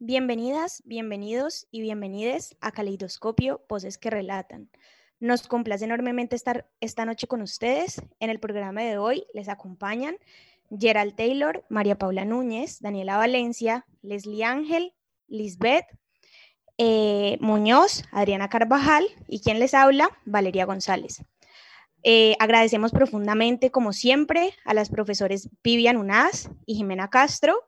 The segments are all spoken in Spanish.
Bienvenidas, bienvenidos y bienvenides a Caleidoscopio, Voces que Relatan. Nos complace enormemente estar esta noche con ustedes. En el programa de hoy les acompañan Gerald Taylor, María Paula Núñez, Daniela Valencia, Leslie Ángel, Lisbeth eh, Muñoz, Adriana Carvajal y quien les habla, Valeria González. Eh, agradecemos profundamente, como siempre, a las profesores Vivian Unaz y Jimena Castro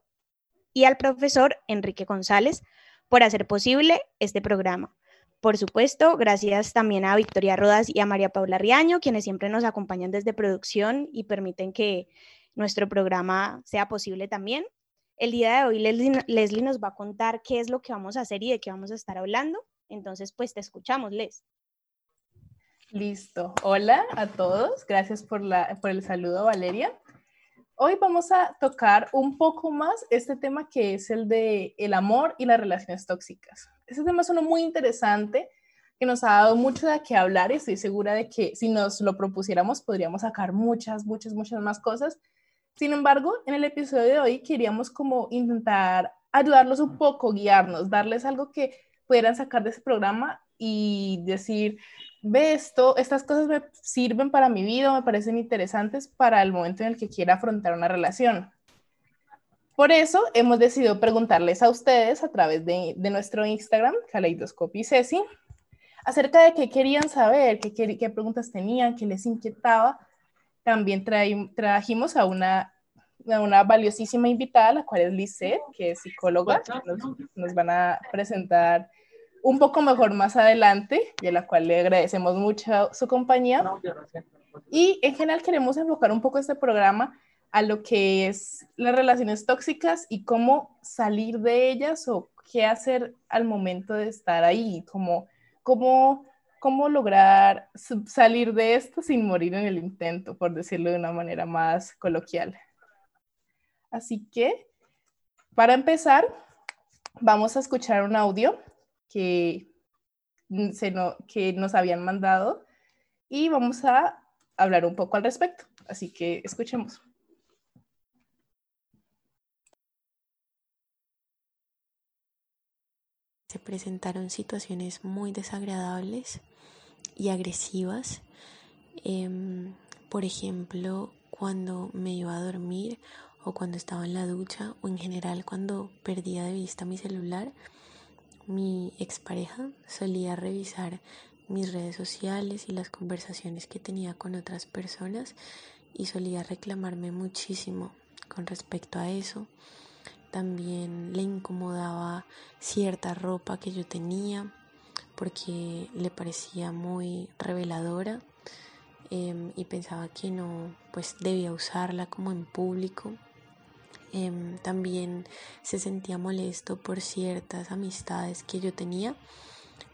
y al profesor Enrique González por hacer posible este programa. Por supuesto, gracias también a Victoria Rodas y a María Paula Riaño, quienes siempre nos acompañan desde producción y permiten que nuestro programa sea posible también. El día de hoy Leslie, nos va a contar qué es lo que vamos a hacer y de qué vamos a estar hablando. Entonces, pues te escuchamos, Les. Listo. Hola a todos. Gracias por, la, por el saludo, Valeria. Hoy vamos a tocar un poco más este tema que es el de el amor y las relaciones tóxicas. Este tema es uno muy interesante que nos ha dado mucho de qué hablar y estoy segura de que si nos lo propusiéramos podríamos sacar muchas, muchas, muchas más cosas sin embargo, en el episodio de hoy queríamos como intentar ayudarlos un poco, guiarnos, darles algo que pudieran sacar de ese programa y decir, ve esto, estas cosas me sirven para mi vida, me parecen interesantes para el momento en el que quiera afrontar una relación. Por eso hemos decidido preguntarles a ustedes a través de, nuestro Instagram, Kaleidoscopy Ceci, acerca de qué querían saber, qué, qué preguntas tenían, qué les inquietaba también trajimos a una, una valiosísima invitada, la cual es Lisette, que es psicóloga. Nos, nos van a presentar un poco mejor más adelante, y a la cual le agradecemos mucho su compañía. Y en general queremos enfocar un poco este programa a lo que es las relaciones tóxicas y cómo salir de ellas o qué hacer al momento de estar ahí, como cómo cómo lograr salir de esto sin morir en el intento, por decirlo de una manera más coloquial. Así que, para empezar, vamos a escuchar un audio que, se que nos habían mandado y vamos a hablar un poco al respecto. Así que escuchemos. Se presentaron situaciones muy desagradables y agresivas. Em, por ejemplo, cuando me iba a dormir o cuando estaba en la ducha o en general cuando perdía de vista mi celular, mi expareja solía revisar mis redes sociales y las conversaciones que tenía con otras personas y solía reclamarme muchísimo con respecto a eso. También le incomodaba cierta ropa que yo tenía porque le parecía muy reveladora em, y pensaba que no pues debía usarla como en público. Em, también se sentía molesto por ciertas amistades que yo tenía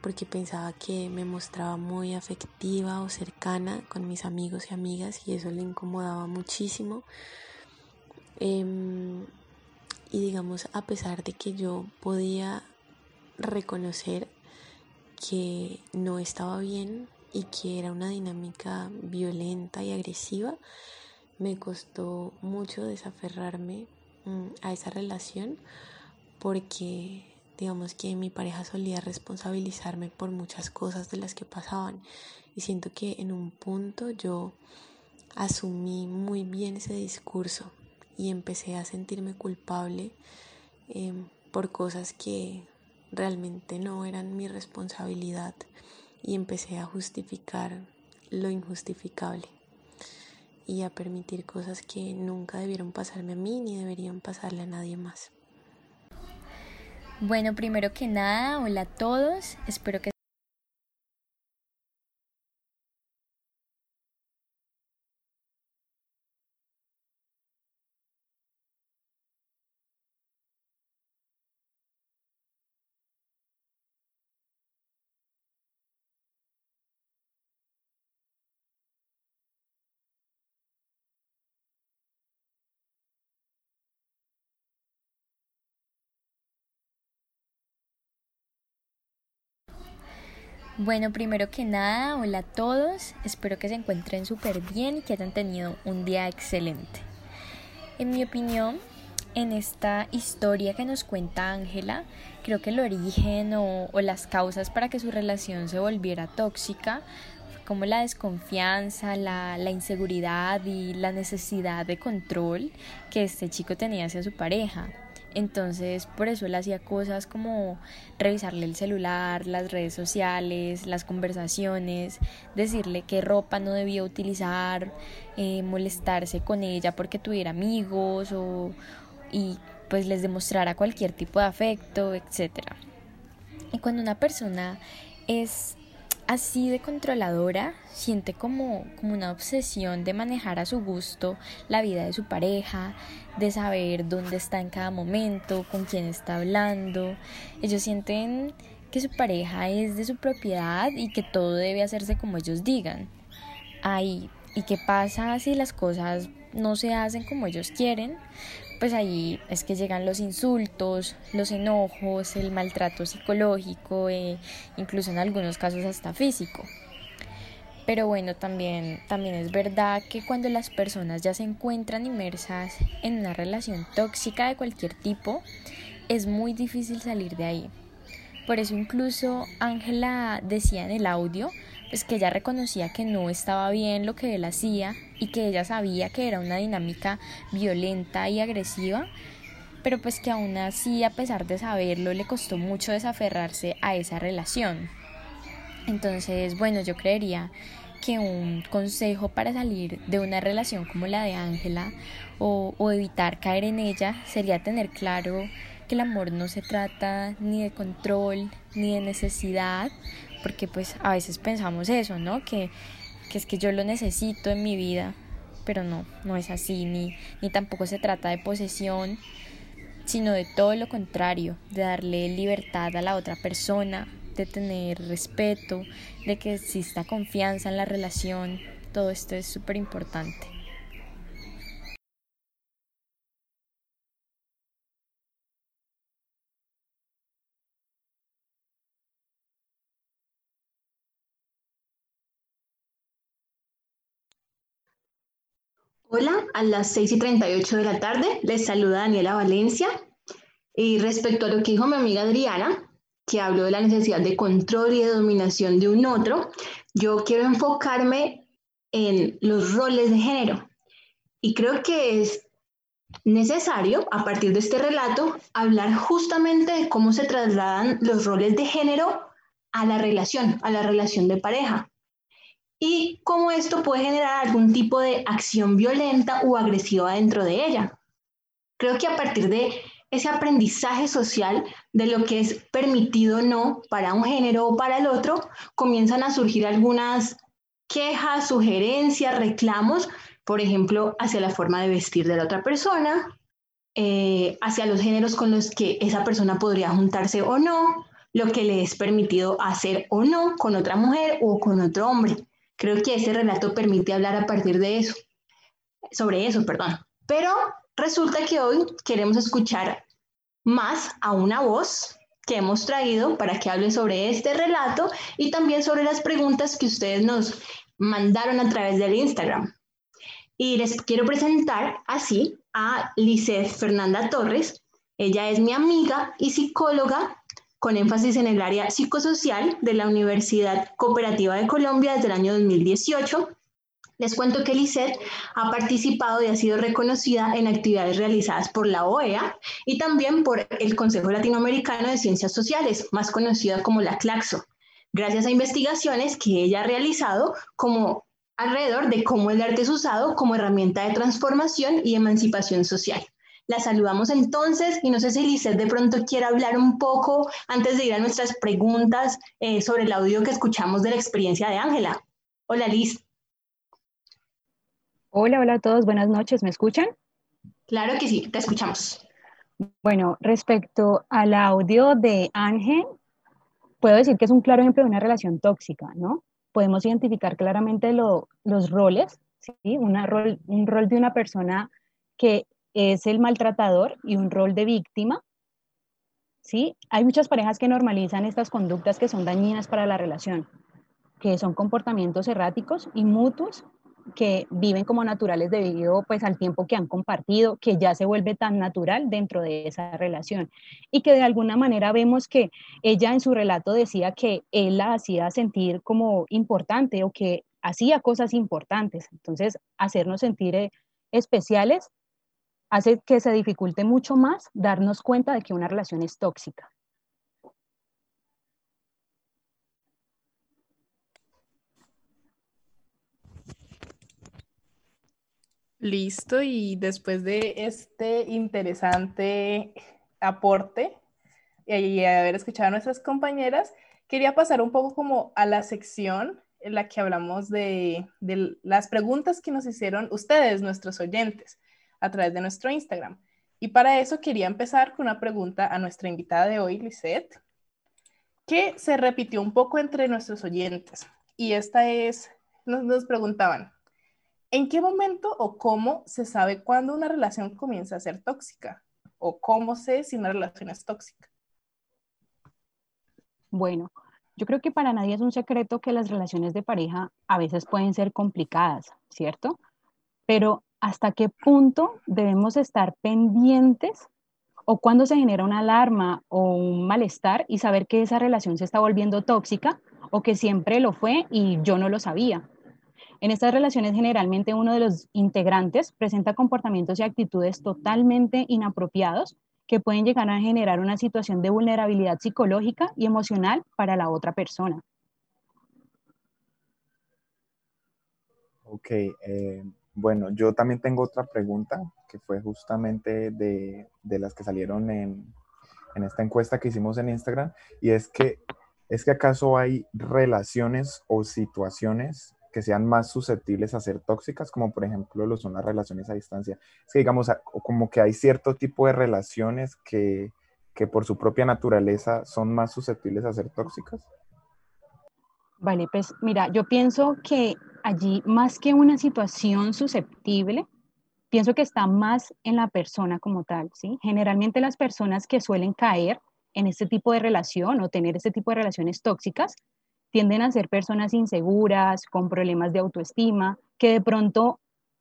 porque pensaba que me mostraba muy afectiva o cercana con mis amigos y amigas y eso le incomodaba muchísimo. Em, y digamos, a pesar de que yo podía reconocer que no estaba bien y que era una dinámica violenta y agresiva, me costó mucho desaferrarme a esa relación porque digamos que mi pareja solía responsabilizarme por muchas cosas de las que pasaban. Y siento que en un punto yo asumí muy bien ese discurso y empecé a sentirme culpable em, por cosas que realmente no eran mi responsabilidad y empecé a justificar lo injustificable y a permitir cosas que nunca debieron pasarme a mí ni deberían pasarle a nadie más. Bueno, primero que nada, hola a todos, espero que Bueno, primero que nada, hola a todos, espero que se encuentren súper bien y que hayan tenido un día excelente. En mi opinión, en esta historia que nos cuenta Ángela, creo que el origen o, las causas para que su relación se volviera tóxica como la desconfianza, la, la, inseguridad y la necesidad de control que este chico tenía hacia su pareja. Entonces, por eso él hacía cosas como revisarle el celular, las redes sociales, las conversaciones, decirle qué ropa no debía utilizar, eh, molestarse con ella porque tuviera amigos o, y pues les demostrara cualquier tipo de afecto, etc. Y cuando una persona es así de controladora, siente como, como una obsesión de manejar a su gusto la vida de su pareja, de saber dónde está en cada momento, con quién está hablando. Ellos sienten que su pareja es de su propiedad y que todo debe hacerse como ellos digan. Ay, ¿y qué pasa si las cosas no se hacen como ellos quieren? Pues ahí es que llegan los insultos, los enojos, el maltrato psicológico e incluso en algunos casos hasta físico. Pero bueno, también, también es verdad que cuando las personas ya se encuentran inmersas en una relación tóxica de cualquier tipo, es muy difícil salir de ahí. Por eso incluso Ángela decía en el audio pues que ella reconocía que no estaba bien lo que él hacía y que ella sabía que era una dinámica violenta y agresiva, pero pues que aún así a pesar de saberlo le costó mucho desaferrarse a esa relación. Entonces, bueno, yo creería que un consejo para salir de una relación como la de Ángela o, o, evitar caer en ella sería tener claro que el amor no se trata ni de control ni de necesidad, porque pues a veces pensamos eso, ¿no? Que, que es que yo lo necesito en mi vida, pero no, no es así, ni, ni tampoco se trata de posesión, sino de todo lo contrario, de darle libertad a la otra persona, de tener respeto, de que exista confianza en la relación, todo esto es súper importante. Hola, a las 6 y 38 de la tarde les saluda Daniela Valencia. Y respecto a lo que dijo mi amiga Adriana, que habló de la necesidad de control y de dominación de un otro, yo quiero enfocarme en los roles de género. Y creo que es necesario, a partir de este relato, hablar justamente de cómo se trasladan los roles de género a la relación, a la relación de pareja y cómo esto puede generar algún tipo de acción violenta o agresiva dentro de ella. Creo que a partir de ese aprendizaje social de lo que es permitido o no para un género o para el otro, comienzan a surgir algunas quejas, sugerencias, reclamos, por ejemplo, hacia la forma de vestir de la otra persona, eh, hacia los géneros con los que esa persona podría juntarse o no, lo que le es permitido hacer o no con otra mujer o con otro hombre. Creo que este relato permite hablar a partir de eso, sobre eso, perdón. Pero resulta que hoy queremos escuchar más a una voz que hemos traído para que hable sobre este relato y también sobre las preguntas que ustedes nos mandaron a través del Instagram. Y les quiero presentar así a Lice Fernanda Torres. Ella es mi amiga y psicóloga con énfasis en el área psicosocial de la Universidad Cooperativa de Colombia desde el año 2018. Les cuento que LICET ha participado y ha sido reconocida en actividades realizadas por la OEA y también por el Consejo Latinoamericano de Ciencias Sociales, más conocida como la CLACSO, gracias a investigaciones que ella ha realizado como alrededor de cómo el arte es usado como herramienta de transformación y emancipación social. La saludamos entonces y no sé si Lizeth de pronto quiere hablar un poco antes de ir a nuestras preguntas eh, sobre el audio que escuchamos de la experiencia de Ángela. Hola Liz. Hola, hola a todos, buenas noches, ¿me escuchan? Claro que sí, te escuchamos. Bueno, respecto al audio de Ángel, puedo decir que es un claro ejemplo de una relación tóxica, ¿no? Podemos identificar claramente los roles, ¿sí? rol, un rol de una persona que es el maltratador y un rol de víctima. ¿sí? Hay muchas parejas que normalizan estas conductas que son dañinas para la relación, que son comportamientos erráticos y mutuos que viven como naturales debido pues al tiempo que han compartido, que ya se vuelve tan natural dentro de esa relación y que de alguna manera vemos que ella en su relato decía que él la hacía sentir como importante o que hacía cosas importantes. Entonces, hacernos sentir eh, especiales hace que se dificulte mucho más darnos cuenta de que una relación es tóxica. Listo, y después de este interesante aporte y haber escuchado a nuestras compañeras, quería pasar un poco como a la sección en la que hablamos de, de las preguntas que nos hicieron ustedes, nuestros oyentes, a través de nuestro Instagram. Y para eso quería empezar con una pregunta a nuestra invitada de hoy, Lisette, que se repitió un poco entre nuestros oyentes. Y esta es, nos, nos preguntaban, ¿En qué momento o cómo se sabe cuándo una relación comienza a ser tóxica? ¿O cómo sé si una relación es tóxica? Bueno, yo creo que para nadie es un secreto que las relaciones de pareja a veces pueden ser complicadas, ¿cierto? Pero ¿hasta qué punto debemos estar pendientes o cuando se genera una alarma o un malestar y saber que esa relación se está volviendo tóxica o que siempre lo fue y yo no lo sabía? En estas relaciones generalmente uno de los integrantes presenta comportamientos y actitudes totalmente inapropiados que pueden llegar a generar una situación de vulnerabilidad psicológica y emocional para la otra persona. Ok, eh, bueno, yo también tengo otra pregunta que fue justamente de, las que salieron en, en, esta encuesta que hicimos en Instagram y es que, ¿es que acaso hay relaciones o situaciones que sean más susceptibles a ser tóxicas, como por ejemplo lo son las relaciones a distancia. Es que digamos, como que hay cierto tipo de relaciones que, que por su propia naturaleza son más susceptibles a ser tóxicas. Vale, pues mira, yo pienso que allí más que una situación susceptible, pienso que está más en la persona como tal, ¿sí? Generalmente las personas que suelen caer en este tipo de relación o tener este tipo de relaciones tóxicas tienden a ser personas inseguras, con problemas de autoestima, que de pronto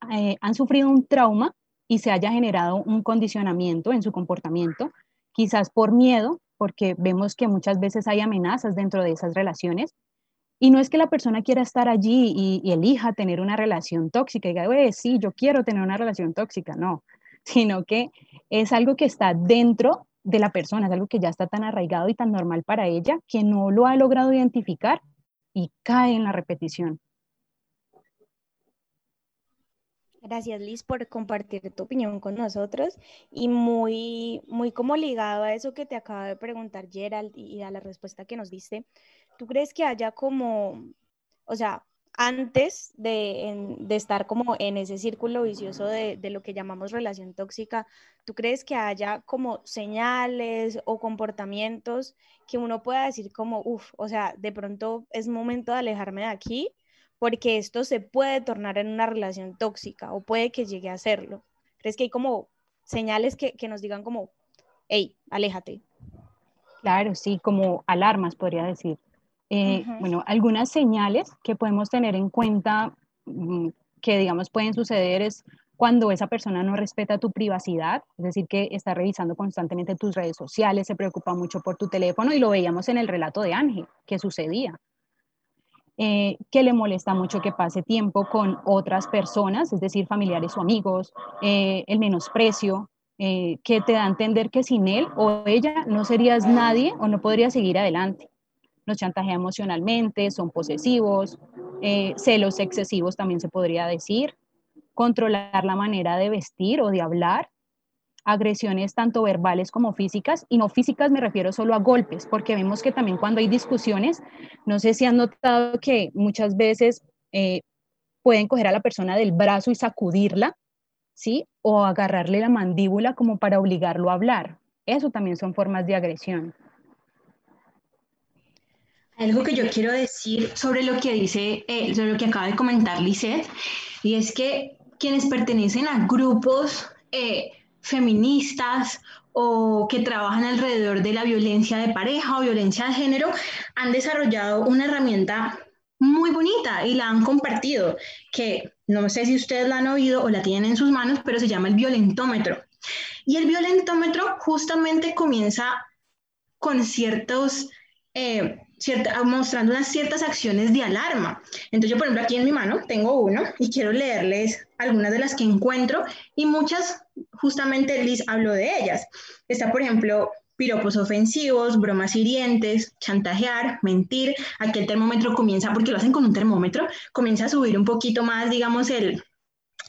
eh, han sufrido un trauma y se haya generado un condicionamiento en su comportamiento, quizás por miedo, porque vemos que muchas veces hay amenazas dentro de esas relaciones. Y no es que la persona quiera estar allí y, elija tener una relación tóxica y diga, sí, yo quiero tener una relación tóxica, no, sino que es algo que está dentro de la persona, es algo que ya está tan arraigado y tan normal para ella que no lo ha logrado identificar y cae en la repetición. Gracias Liz por compartir tu opinión con nosotros y muy, muy como ligado a eso que te acaba de preguntar Gerald y a la respuesta que nos diste, ¿tú crees que haya como, o sea, antes de, estar como en ese círculo vicioso de, lo que llamamos relación tóxica, ¿tú crees que haya como señales o comportamientos que uno pueda decir como, uff, o sea, de pronto es momento de alejarme de aquí porque esto se puede tornar en una relación tóxica o puede que llegue a serlo? ¿Crees que hay como señales que, que nos digan como, hey, aléjate? Claro, sí, como alarmas podría decir. Eh, bueno, algunas señales que podemos tener en cuenta mm, que, digamos, pueden suceder es cuando esa persona no respeta tu privacidad, es decir, que está revisando constantemente tus redes sociales, se preocupa mucho por tu teléfono y lo veíamos en el relato de Ángel, que sucedía. Eh, que le molesta mucho que pase tiempo con otras personas, es decir, familiares o amigos, eh, el menosprecio, que te da a entender que sin él o ella no serías nadie o no podrías seguir adelante. Nos chantajean emocionalmente, son posesivos, eh, celos excesivos también se podría decir, controlar la manera de vestir o de hablar, agresiones tanto verbales como físicas, y no físicas me refiero solo a golpes, porque vemos que también cuando hay discusiones, no sé si han notado que muchas veces eh, pueden coger a la persona del brazo y sacudirla, ¿sí? O agarrarle la mandíbula como para obligarlo a hablar. Eso también son formas de agresión. Algo que yo quiero decir sobre lo que dice, eh, sobre lo que acaba de comentar Lisette, y es que quienes pertenecen a grupos eh, feministas o que trabajan alrededor de la violencia de pareja o violencia de género han desarrollado una herramienta muy bonita y la han compartido, que no sé si ustedes la han oído o la tienen en sus manos, pero se llama el violentómetro. Y el violentómetro justamente comienza con ciertos, eh, mostrando unas ciertas acciones de alarma. Entonces yo, por ejemplo, aquí en mi mano tengo uno y quiero leerles algunas de las que encuentro y muchas, justamente Liz habló de ellas. Está, por ejemplo, piropos ofensivos, bromas hirientes, chantajear, mentir. Aquí el termómetro comienza, porque lo hacen con un termómetro, comienza a subir un poquito más, digamos, el,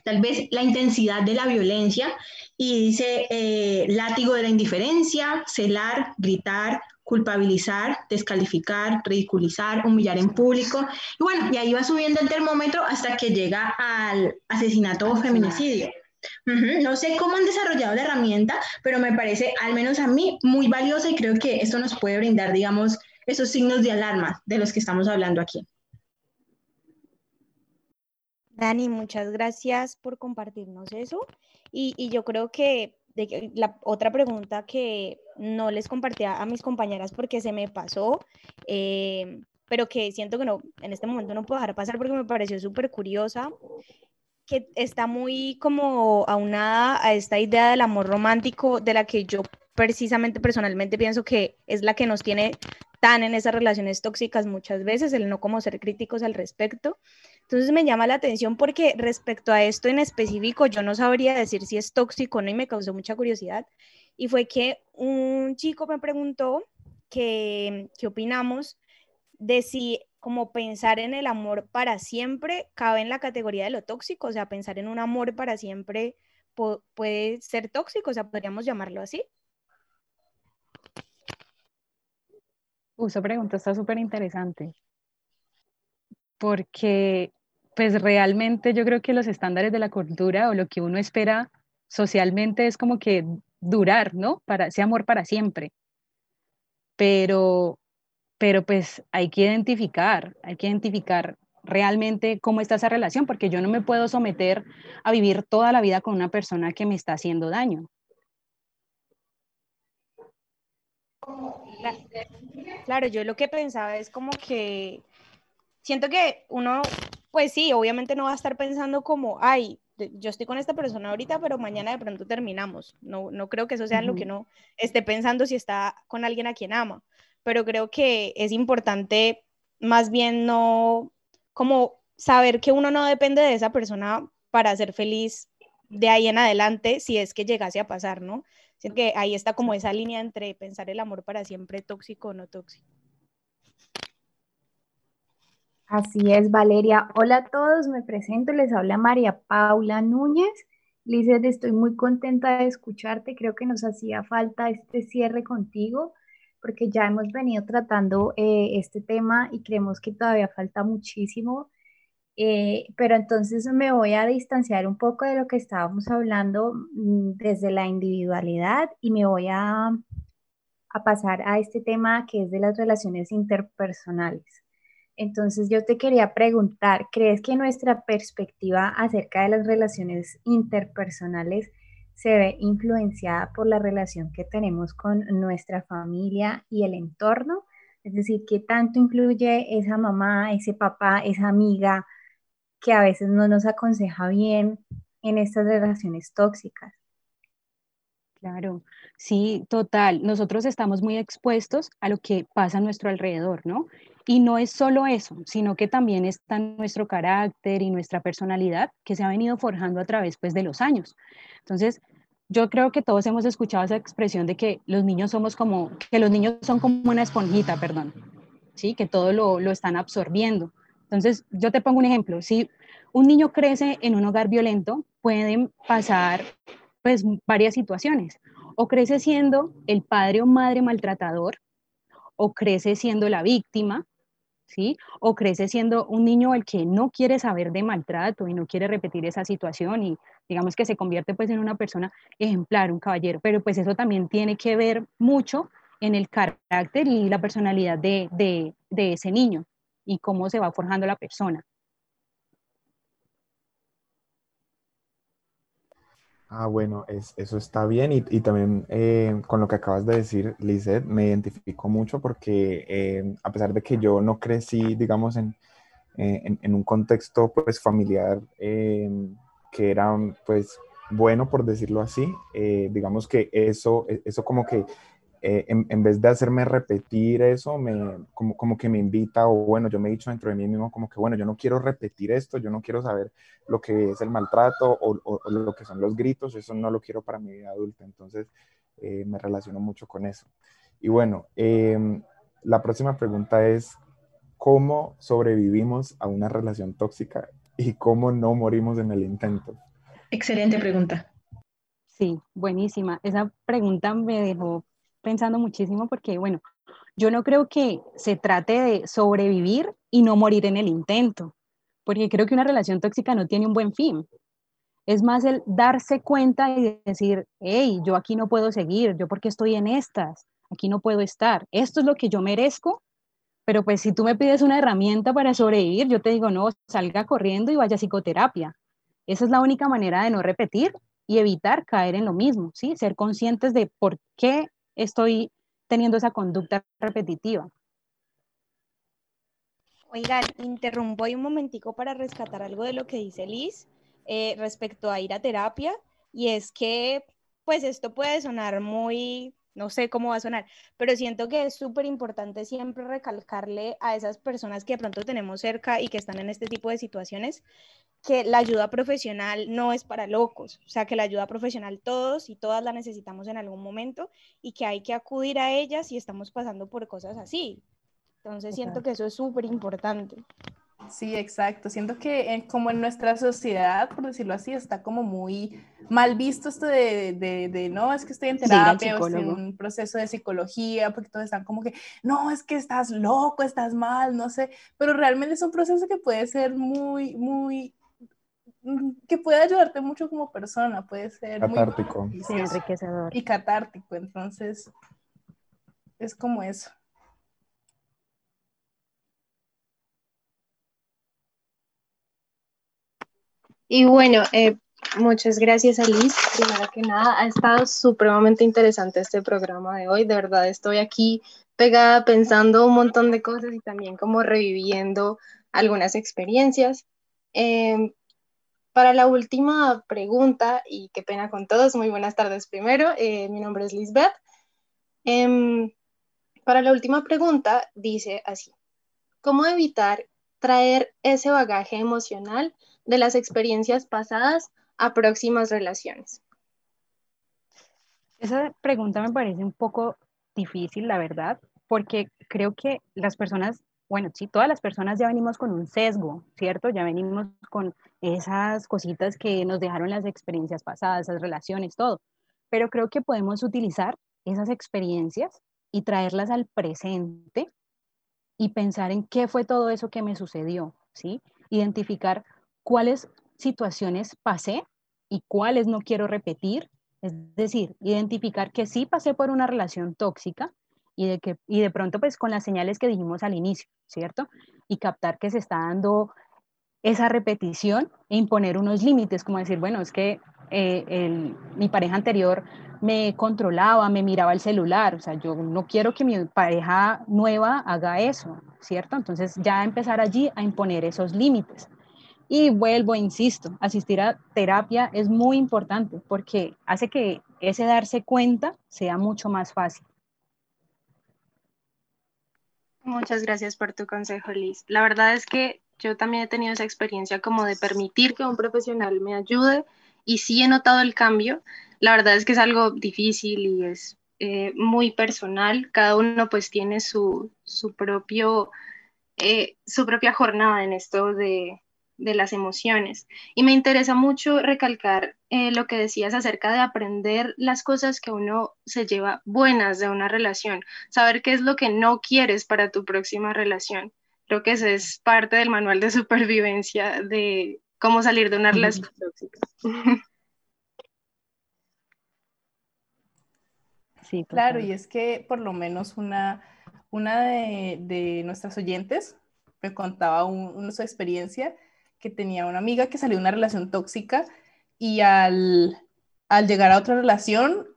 tal vez la intensidad de la violencia y dice eh, látigo de la indiferencia, celar, gritar, culpabilizar, descalificar, ridiculizar, humillar en público. Y bueno, y ahí va subiendo el termómetro hasta que llega al asesinato o feminicidio. No sé cómo han desarrollado la herramienta, pero me parece, al menos a mí, muy valiosa y creo que esto nos puede brindar, digamos, esos signos de alarma de los que estamos hablando aquí. Dani, muchas gracias por compartirnos eso. Y, yo creo que, la otra pregunta que no les compartía a mis compañeras porque se me pasó, eh, pero que siento que no, en este momento no puedo dejar pasar porque me pareció súper curiosa, que está muy como aunada a esta idea del amor romántico de la que yo precisamente personalmente pienso que es la que nos tiene tan en esas relaciones tóxicas muchas veces, el no como ser críticos al respecto. Entonces me llama la atención porque respecto a esto en específico yo no sabría decir si es tóxico o no y me causó mucha curiosidad. Y fue que un chico me preguntó qué opinamos de si como pensar en el amor para siempre cabe en la categoría de lo tóxico, o sea, pensar en un amor para siempre puede ser tóxico, o sea, podríamos llamarlo así. Esa pregunta está súper interesante, porque pues realmente yo creo que los estándares de la cultura o lo que uno espera socialmente es como que durar, ¿no? Para ese amor para siempre. Pero pero pues hay que identificar, hay que identificar realmente cómo está esa relación, porque yo no me puedo someter a vivir toda la vida con una persona que me está haciendo daño. Claro, yo lo que pensaba es como que siento que uno, pues sí, obviamente no va a estar pensando como, ay, yo estoy con esta persona ahorita, pero mañana de pronto terminamos. No, no creo que eso sea lo que uno esté pensando si está con alguien a quien ama pero creo que es importante más bien no como saber que uno no depende de esa persona para ser feliz de ahí en adelante si es que llegase a pasar, ¿no? Así que ahí está como esa línea entre pensar el amor para siempre tóxico o no tóxico. Así es, Valeria. Hola a todos, me presento, les habla María Paula Núñez. Lizeth, estoy muy contenta de escucharte, creo que nos hacía falta este cierre contigo porque ya hemos venido tratando eh, este tema y creemos que todavía falta muchísimo. Eh, pero entonces me voy a distanciar un poco de lo que estábamos hablando mm, desde la individualidad y me voy a, a pasar a este tema que es de las relaciones interpersonales. Entonces yo te quería preguntar, ¿crees que nuestra perspectiva acerca de las relaciones interpersonales se ve influenciada por la relación que tenemos con nuestra familia y el entorno. Es decir, qué tanto influye esa mamá, ese papá, esa amiga que a veces no nos aconseja bien en estas relaciones tóxicas. Claro, sí, total. Nosotros estamos muy expuestos a lo que pasa a nuestro alrededor, ¿no? Y no es solo eso, sino que también está nuestro carácter y nuestra personalidad que se ha venido forjando a través pues, de los años. Entonces, yo creo que todos hemos escuchado esa expresión de que los niños somos como, que los niños son como una esponjita, perdón, ¿sí? Que todo lo, lo están absorbiendo. Entonces, yo te pongo un ejemplo. Si un niño crece en un hogar violento, pueden pasar pues varias situaciones. O crece siendo el padre o madre maltratador, o crece siendo la víctima, ¿sí? O crece siendo un niño el que no quiere saber de maltrato y no quiere repetir esa situación y digamos que se convierte pues en una persona ejemplar, un caballero, pero pues eso también tiene que ver mucho en el carácter y la personalidad de, de ese niño y cómo se va forjando la persona. Ah, bueno, es, eso está bien y, también eh, con lo que acabas de decir, Lizeth, me identifico mucho porque eh, a pesar de que yo no crecí, digamos, en, eh, en, un contexto pues familiar que era pues bueno, por decirlo así. Digamos que eso, e, eso como que eh, en, vez de hacerme repetir eso, me, como, como que me invita o bueno, yo me he dicho dentro de mí mismo como que bueno, yo no quiero repetir esto, yo no quiero saber lo que es el maltrato o, o, lo que son los gritos, eso no lo quiero para mi vida adulta, entonces me relaciono mucho con eso. Y bueno, em, la próxima pregunta es, ¿cómo sobrevivimos a una relación tóxica y cómo no morimos en el intento? Excelente pregunta. Sí, buenísima. Esa pregunta me dejó pensando muchísimo porque, bueno, yo no creo que se trate de sobrevivir y no morir en el intento, porque creo que una relación tóxica no tiene un buen fin. Es más el darse cuenta y decir, hey, yo aquí no puedo seguir, yo porque estoy en estas, aquí no puedo estar, esto es lo que yo merezco, pero pues si tú me pides una herramienta para sobrevivir, yo te digo, no, salga corriendo y vaya a psicoterapia. Esa es la única manera de no repetir y evitar caer en lo mismo, ¿sí? Ser conscientes de por qué estoy teniendo esa conducta repetitiva. Oigan, interrumpo ahí un momentico para rescatar algo de lo que dice Liz eh, respecto a ir a terapia, y es que, pues esto puede sonar muy no sé cómo va a sonar, pero siento que es súper importante siempre recalcarle a esas personas que de pronto tenemos cerca y que están en este tipo de situaciones que la ayuda profesional no es para locos, o sea, que la ayuda profesional todos y todas la necesitamos en algún momento y que hay que acudir a ella si estamos pasando por cosas así. Entonces siento que eso es súper importante. Sí, exacto. Siento que como en nuestra sociedad, por decirlo así, está como muy mal visto esto de, de, no, es que estoy en terapia o estoy en un proceso de psicología, porque todos están como que, no, es que estás loco, estás mal, no sé, pero realmente es un proceso que puede ser muy, muy, mm, que puede ayudarte mucho como persona, puede ser catártico. Muy enriquecedor. Y catártico, entonces es como eso. Y bueno, eh, muchas gracias Alice. Primero que nada, ha estado supremamente interesante este programa de hoy. De verdad, estoy aquí pegada pensando un montón de cosas y también como reviviendo algunas experiencias. Em, para la última pregunta, y qué pena con todos, muy buenas tardes primero, eh, mi nombre es Lisbeth. Em, para la última pregunta dice así, ¿cómo evitar traer ese bagaje emocional de las experiencias pasadas a próximas relaciones? Esa pregunta me parece un poco difícil, la verdad, porque creo que las personas, bueno, sí, todas las personas ya venimos con un sesgo, ¿cierto? Ya venimos con esas cositas que nos dejaron las experiencias pasadas, esas relaciones, todo. Pero creo que podemos utilizar esas experiencias y traerlas al presente y pensar en qué fue todo eso que me sucedió, ¿sí? Identificar cuáles situaciones pasé y cuáles no quiero repetir. Es decir, identificar que sí pasé por una relación tóxica y de, que, y de pronto pues con las señales que dijimos al inicio, ¿cierto? Y captar que se está dando esa repetición e imponer unos límites, como decir, bueno, es que eh, mi pareja anterior me controlaba, me miraba el celular, o sea, yo no quiero que mi pareja nueva haga eso, ¿cierto? Entonces ya empezar allí a imponer esos límites. Y vuelvo, insisto, asistir a terapia es muy importante porque hace que ese darse cuenta sea mucho más fácil. Muchas gracias por tu consejo, Liz. La verdad es que yo también he tenido esa experiencia como de permitir que un profesional me ayude y sí he notado el cambio. La verdad es que es algo difícil y es eh, muy personal. Cada uno pues tiene su, su propio, eh, su propia jornada en esto de, de las emociones. Y me interesa mucho recalcar eh, lo que decías acerca de aprender las cosas que uno se lleva buenas de una relación, saber qué es lo que no quieres para tu próxima relación. Creo que ese es parte del manual de supervivencia de cómo salir de una relación tóxica. Sí, claro, y es que por lo menos una, una de, nuestras oyentes me contaba una su experiencia que tenía una amiga que salió de una relación tóxica y al, llegar a otra relación,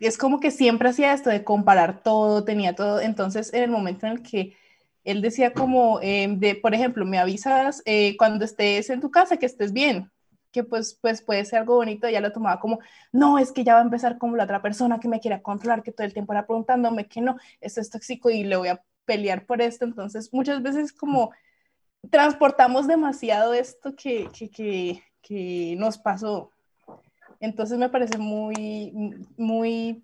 es como que siempre hacía esto de comparar todo, tenía todo. Entonces, en el momento en el que él decía como, em, de, por ejemplo, me avisas eh, cuando estés en tu casa que estés bien, que pues, pues puede ser algo bonito, ya lo tomaba como, no, es que ya va a empezar como la otra persona que me quiera controlar, que todo el tiempo era preguntándome que no, esto es tóxico y le voy a pelear por esto, entonces muchas veces como transportamos demasiado esto que, que, que, que nos pasó. Entonces me parece muy, muy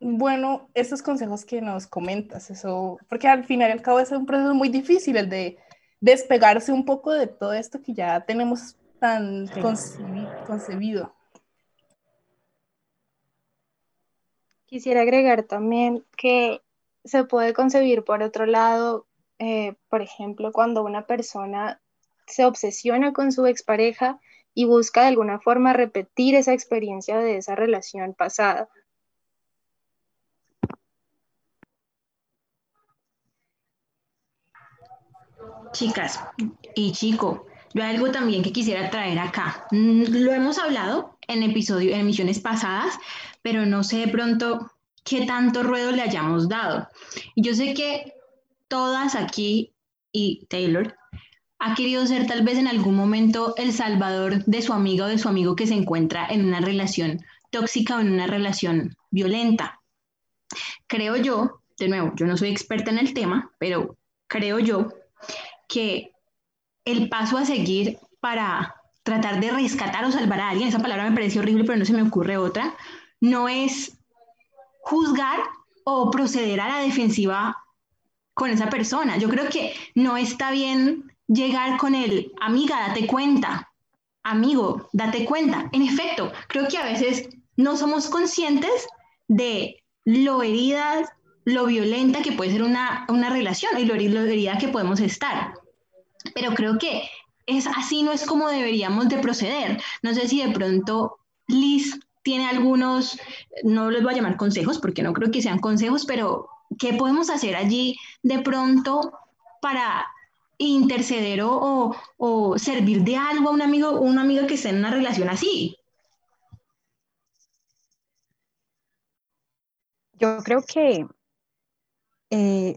bueno estos consejos que nos comentas, eso, porque al final y al cabo es un proceso muy difícil el de despegarse un poco de todo esto que ya tenemos tan concebido. Quisiera agregar también que se puede concebir por otro lado, eh, por ejemplo, cuando una persona se obsesiona con su expareja y busca de alguna forma repetir esa experiencia de esa relación pasada. Chicas y chico, yo algo también que quisiera traer acá. Mm, lo hemos hablado en episodios, en emisiones pasadas, pero no sé de pronto qué tanto ruedo le hayamos dado. Yo sé que todas aquí y Taylor ha querido ser tal vez en algún momento el salvador de su amiga o de su amigo que se encuentra en una relación tóxica o en una relación violenta. Creo yo, de nuevo, yo no soy experta en el tema, pero creo yo que el paso a seguir para tratar de rescatar o salvar a alguien, esa palabra me parece horrible, pero no se me ocurre otra, no es juzgar o proceder a la defensiva con esa persona. Yo creo que no está bien llegar con el, amiga, date cuenta, amigo, date cuenta. En efecto, creo que a veces no somos conscientes de lo herida, lo violenta que puede ser una, relación y lo, lo herida que podemos estar pero creo que es así no es como deberíamos de proceder. No sé si de pronto Liz tiene algunos, no les voy a llamar consejos porque no creo que sean consejos, pero ¿qué podemos hacer allí de pronto para interceder o, o, servir de algo a un amigo o una amiga que esté en una relación así? Yo creo que eh,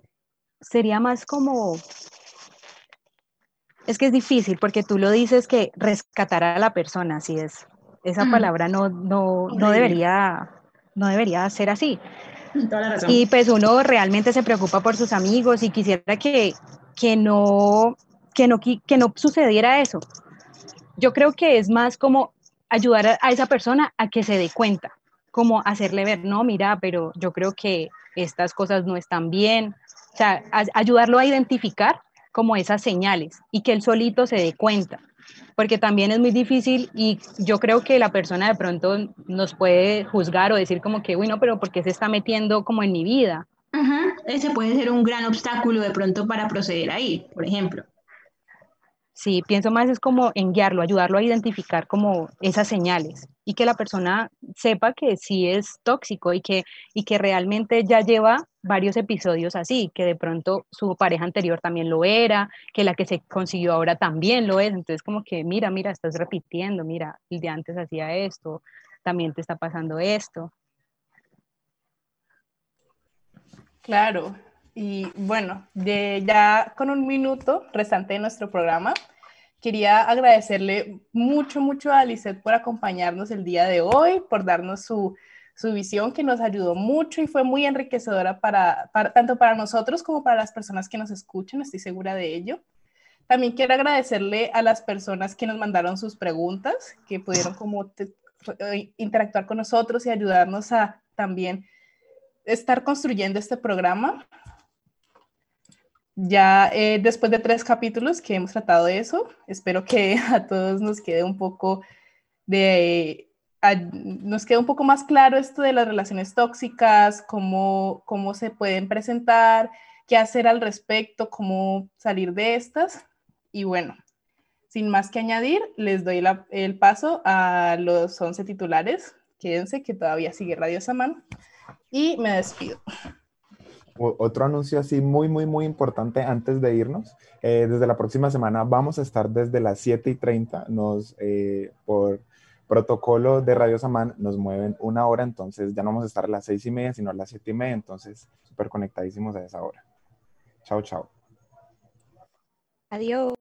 sería más como es que es difícil porque tú lo dices que rescatar a la persona, así es. Esa palabra no, no, no, debería, no debería ser así. Y pues uno realmente se preocupa por sus amigos y quisiera que, que, no, que, no, que no sucediera eso. Yo creo que es más como ayudar a, esa persona a que se dé cuenta, como hacerle ver, no, mira, pero yo creo que estas cosas no están bien. O sea, ayudarlo a identificar como esas señales y que él solito se dé cuenta, porque también es muy difícil y yo creo que la persona de pronto nos puede juzgar o decir como que, bueno, pero ¿por qué se está metiendo como en mi vida? Ese puede ser un gran obstáculo de pronto para proceder ahí, por ejemplo. Sí, pienso más es como en guiarlo, ayudarlo a identificar como esas señales y que la persona sepa que sí es tóxico y que, y que realmente ya lleva varios episodios así, que de pronto su pareja anterior también lo era, que la que se consiguió ahora también lo es, entonces como que mira, mira, estás repitiendo, mira, el de antes hacía esto, también te está pasando esto. Claro, y bueno, de ya con un minuto restante de nuestro programa, quería agradecerle mucho, mucho a Lisette por acompañarnos el día de hoy, por darnos su, su visión que nos ayudó mucho y fue muy enriquecedora para, tanto para nosotros como para las personas que nos escuchan, estoy segura de ello. También quiero agradecerle a las personas que nos mandaron sus preguntas, que pudieron como eh, interactuar con nosotros y ayudarnos a también estar construyendo este programa. Ya eh, después de tres capítulos que hemos tratado de eso, espero que a todos nos quede un poco de nos quede un poco más claro esto de las relaciones tóxicas, cómo, cómo se pueden presentar, qué hacer al respecto, cómo salir de estas. Y bueno, sin más que añadir, les doy el paso a los 11 titulares. Quédense que todavía sigue Radio Samán. Y me despido otro anuncio así muy, muy, muy importante antes de irnos. Eh, desde la próxima semana vamos a estar desde las 7 y 30. Nos, eh, por protocolo de Radio Samán, nos mueven una hora, entonces ya no vamos a estar a las 6 y media, sino a las 7 y media, entonces súper conectadísimos a esa hora. Chao, chao. Adiós.